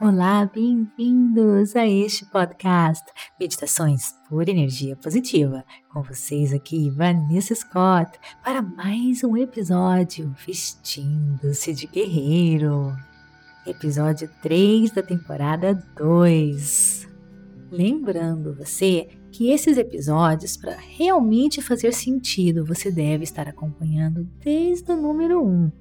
Olá, bem-vindos a este podcast Meditações por Energia Positiva. Com vocês aqui, Vanessa Scott, para mais um episódio Vestindo-se de Guerreiro. Episódio 3 da temporada 2. Lembrando você que esses episódios, para realmente fazer sentido, você deve estar acompanhando desde o número 1.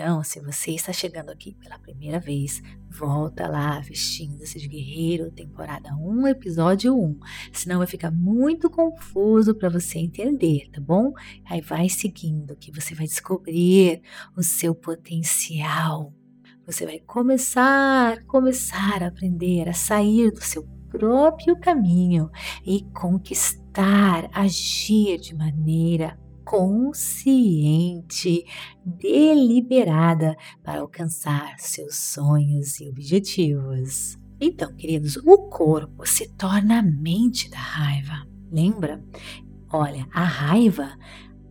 Então, se você está chegando aqui pela primeira vez, volta lá vestindo-se de guerreiro, temporada 1, episódio 1. Senão vai ficar muito confuso para você entender, tá bom? Aí vai seguindo que você vai descobrir o seu potencial. Você vai começar, começar a aprender a sair do seu próprio caminho e conquistar, agir de maneira consciente, deliberada para alcançar seus sonhos e objetivos. Então, queridos, o corpo se torna a mente da raiva. Lembra? Olha, a raiva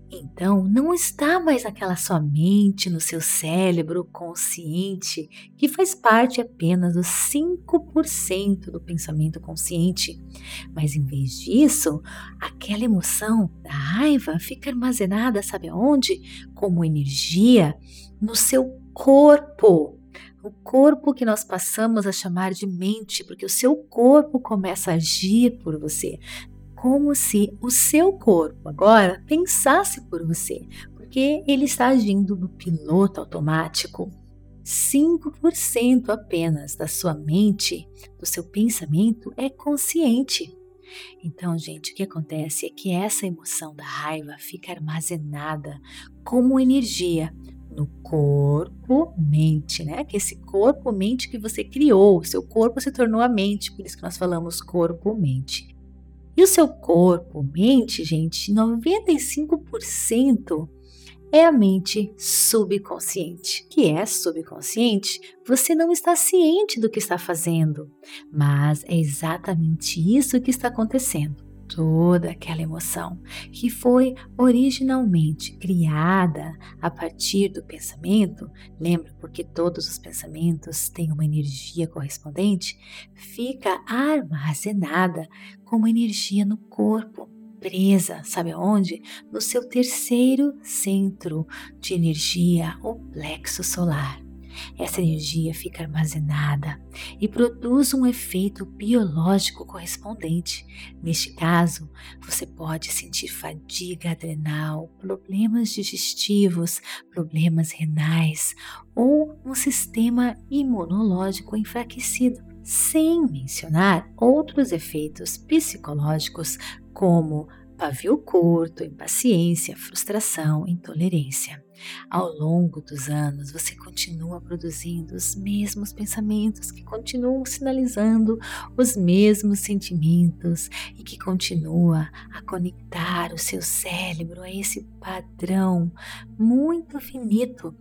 então, não está mais naquela sua mente, no seu cérebro consciente, que faz parte apenas dos 5% do pensamento consciente. Mas em vez disso, aquela emoção da raiva fica armazenada, sabe aonde? Como energia no seu corpo. O corpo que nós passamos a chamar de mente, porque o seu corpo começa a agir por você como se o seu corpo agora pensasse por você, porque ele está agindo no piloto automático. 5% apenas da sua mente, do seu pensamento, é consciente. Então, gente, o que acontece é que essa emoção da raiva fica armazenada como energia no corpo, mente, né? Que esse corpo, mente que você criou, seu corpo se tornou a mente, por isso que nós falamos corpo, mente. E o seu corpo, mente, gente, 95% é a mente subconsciente. Que é subconsciente? Você não está ciente do que está fazendo, mas é exatamente isso que está acontecendo toda aquela emoção que foi originalmente criada a partir do pensamento, lembra porque todos os pensamentos têm uma energia correspondente, fica armazenada como energia no corpo, presa, sabe aonde? No seu terceiro centro de energia, o plexo solar. Essa energia fica armazenada e produz um efeito biológico correspondente. Neste caso, você pode sentir fadiga adrenal, problemas digestivos, problemas renais ou um sistema imunológico enfraquecido sem mencionar outros efeitos psicológicos como pavio curto, impaciência, frustração, intolerância. Ao longo dos anos, você continua produzindo os mesmos pensamentos que continuam sinalizando os mesmos sentimentos e que continua a conectar o seu cérebro a esse padrão muito finito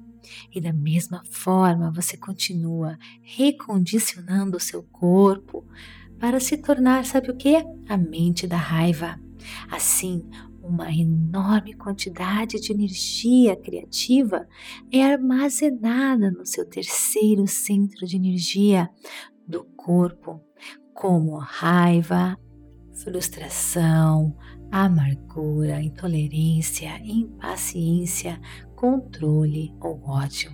e da mesma forma você continua recondicionando o seu corpo para se tornar, sabe o que? A mente da raiva. Assim, uma enorme quantidade de energia criativa é armazenada no seu terceiro centro de energia do corpo, como raiva, frustração, amargura, intolerância, impaciência, controle ou ódio.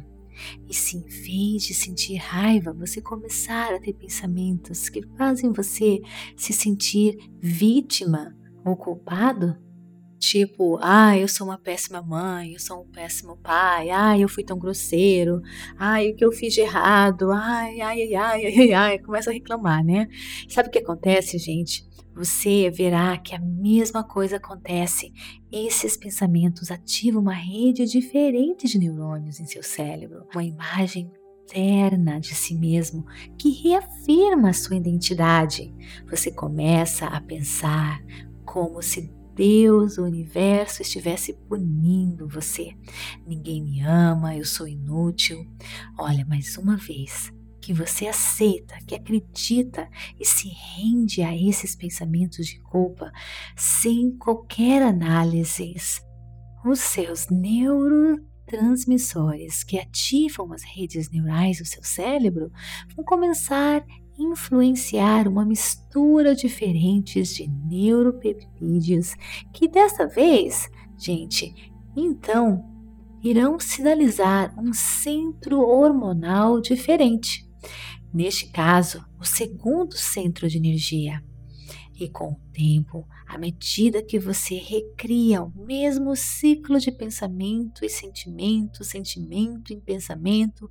E se em vez de sentir raiva, você começar a ter pensamentos que fazem você se sentir vítima ou culpado, tipo, ah, eu sou uma péssima mãe, eu sou um péssimo pai, ah, eu fui tão grosseiro, ai, o que eu fiz de errado, ai, ai, ai, ai, ai, começa a reclamar, né? Sabe o que acontece, gente? Você verá que a mesma coisa acontece. Esses pensamentos ativam uma rede diferente de neurônios em seu cérebro, uma imagem interna de si mesmo que reafirma a sua identidade. Você começa a pensar como se Deus, o universo estivesse punindo você. Ninguém me ama, eu sou inútil. Olha, mais uma vez, que você aceita, que acredita e se rende a esses pensamentos de culpa sem qualquer análise, os seus neurotransmissores que ativam as redes neurais do seu cérebro vão começar influenciar uma mistura diferentes de neuropeptídeos que dessa vez, gente, então irão sinalizar um centro hormonal diferente. Neste caso, o segundo centro de energia. E com o tempo, à medida que você recria o mesmo ciclo de pensamento e sentimento, sentimento e pensamento,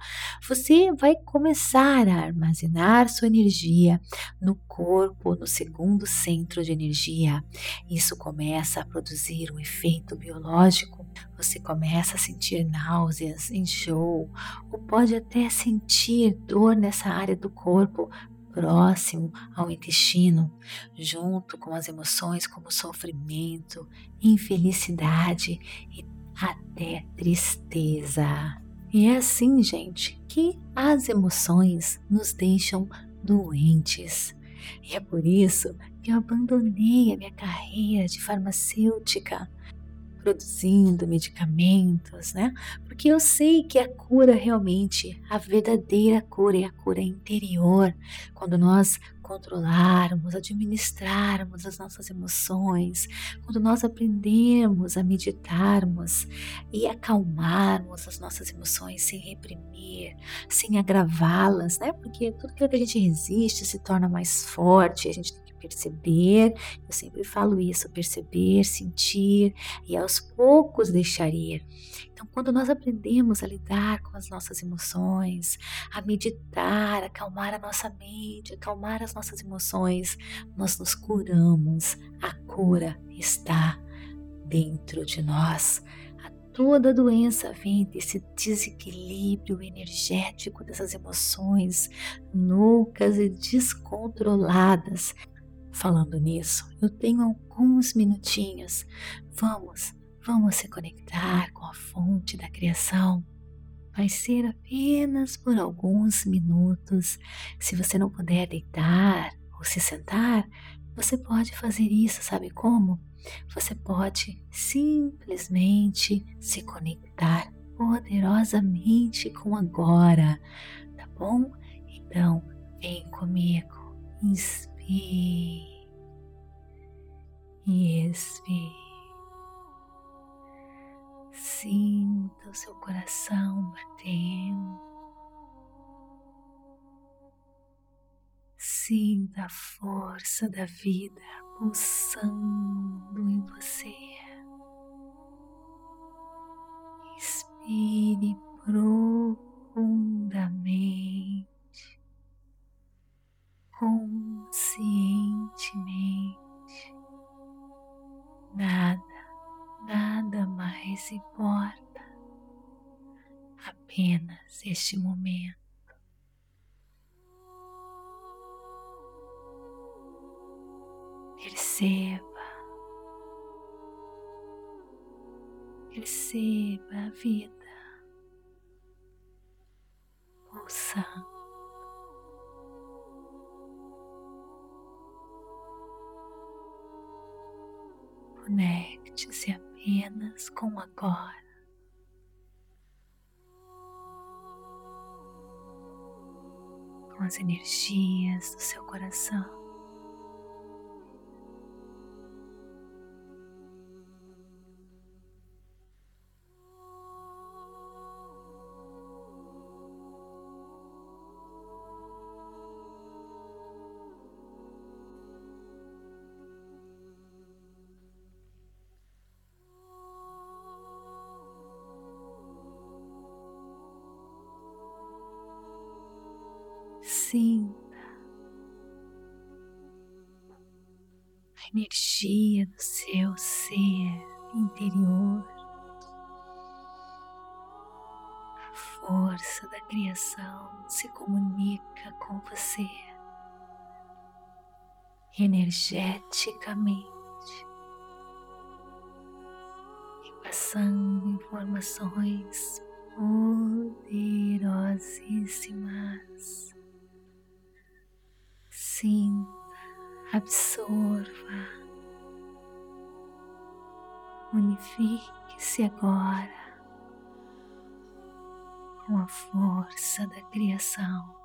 você vai começar a armazenar sua energia no corpo, no segundo centro de energia. Isso começa a produzir um efeito biológico. Você começa a sentir náuseas, enjoo, ou pode até sentir dor nessa área do corpo próximo ao intestino, junto com as emoções como sofrimento, infelicidade e até tristeza. E é assim, gente, que as emoções nos deixam doentes. E é por isso que eu abandonei a minha carreira de farmacêutica produzindo medicamentos, né? Porque eu sei que a cura realmente, a verdadeira cura é a cura interior, quando nós controlarmos, administrarmos as nossas emoções, quando nós aprendemos a meditarmos e acalmarmos as nossas emoções sem reprimir, sem agravá-las, né? Porque tudo que a gente resiste se torna mais forte, a gente perceber, eu sempre falo isso, perceber, sentir e aos poucos deixar ir. Então, quando nós aprendemos a lidar com as nossas emoções, a meditar, acalmar a nossa mente, acalmar as nossas emoções, nós nos curamos. A cura está dentro de nós. Toda doença vem desse desequilíbrio energético dessas emoções loucas e descontroladas Falando nisso, eu tenho alguns minutinhos. Vamos, vamos se conectar com a fonte da criação. Vai ser apenas por alguns minutos. Se você não puder deitar ou se sentar, você pode fazer isso, sabe como? Você pode simplesmente se conectar poderosamente com agora, tá bom? Então, vem comigo. Inspira Inspire e expire. Sinta o seu coração batendo. Sinta a força da vida pulsando em você. Inspire perceba a vida pulsando. Conecte-se apenas com agora. Com as energias do seu coração. Sinta a energia do seu ser interior, a força da criação se comunica com você energeticamente e passando informações poderosíssimas Sinta, absorva, unifique-se agora com a força da criação.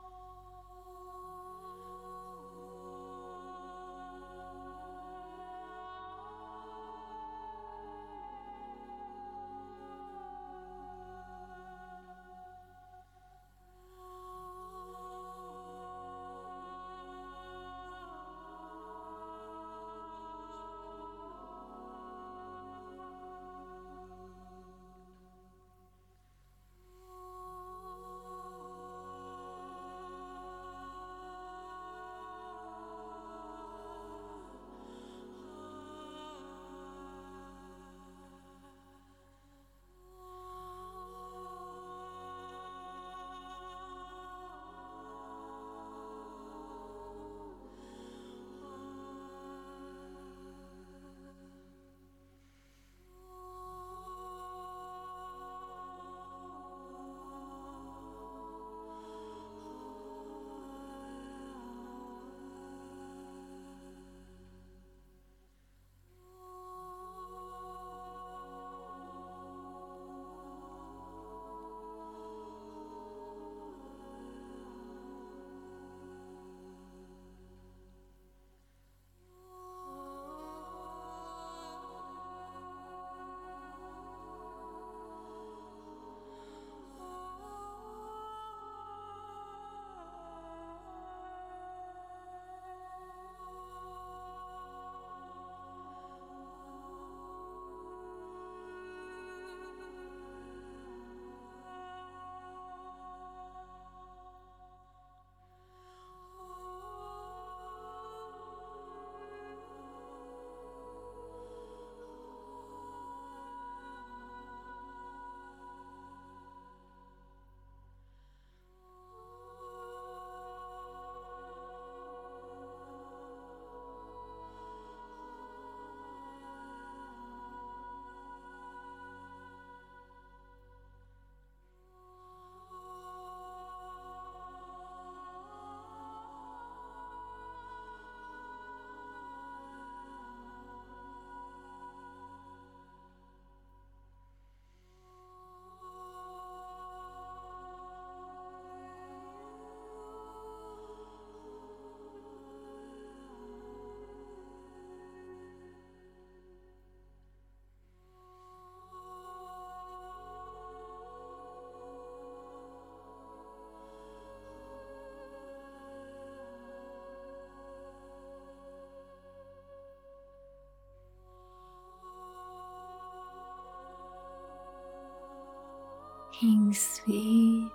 Inspire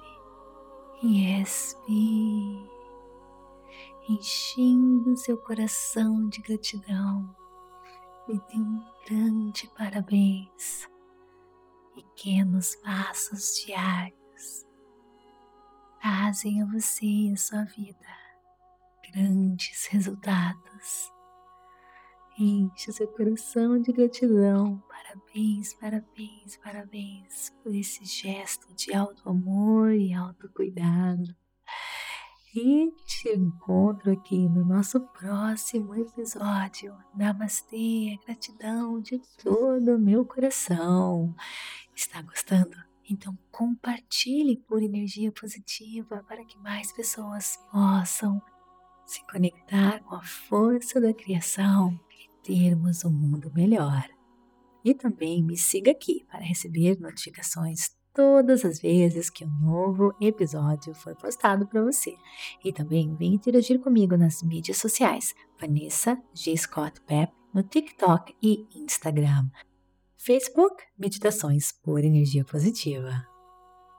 e expire, enchendo seu coração de gratidão e dê um grande parabéns. Pequenos passos diários trazem a você e a sua vida grandes resultados. Enche seu coração de gratidão Parabéns, parabéns, parabéns por esse gesto de alto amor e autocuidado. E te encontro aqui no nosso próximo episódio. Namastê, gratidão de todo o meu coração. Está gostando? Então compartilhe por energia positiva para que mais pessoas possam se conectar com a força da criação termos um mundo melhor. E também me siga aqui para receber notificações todas as vezes que um novo episódio for postado para você. E também vem interagir comigo nas mídias sociais, Vanessa G. Scott Pep, no TikTok e Instagram. Facebook, Meditações por Energia Positiva.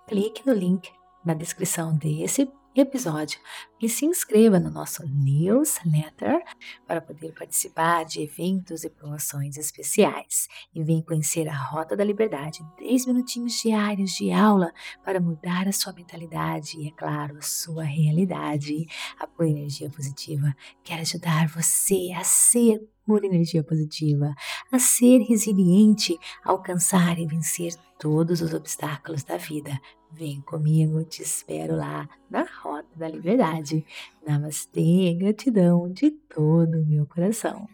Clique no link na descrição desse episódio e se inscreva no nosso newsletter para poder participar de eventos e promoções especiais. E venha conhecer a Rota da Liberdade, 10 minutinhos diários de aula para mudar a sua mentalidade e, é claro, a sua realidade. A Pura Energia Positiva quer ajudar você a ser pura energia positiva, a ser resiliente, a alcançar e vencer todos os obstáculos da vida Vem comigo, te espero lá na Rota da Liberdade. Namastê, gratidão de todo o meu coração.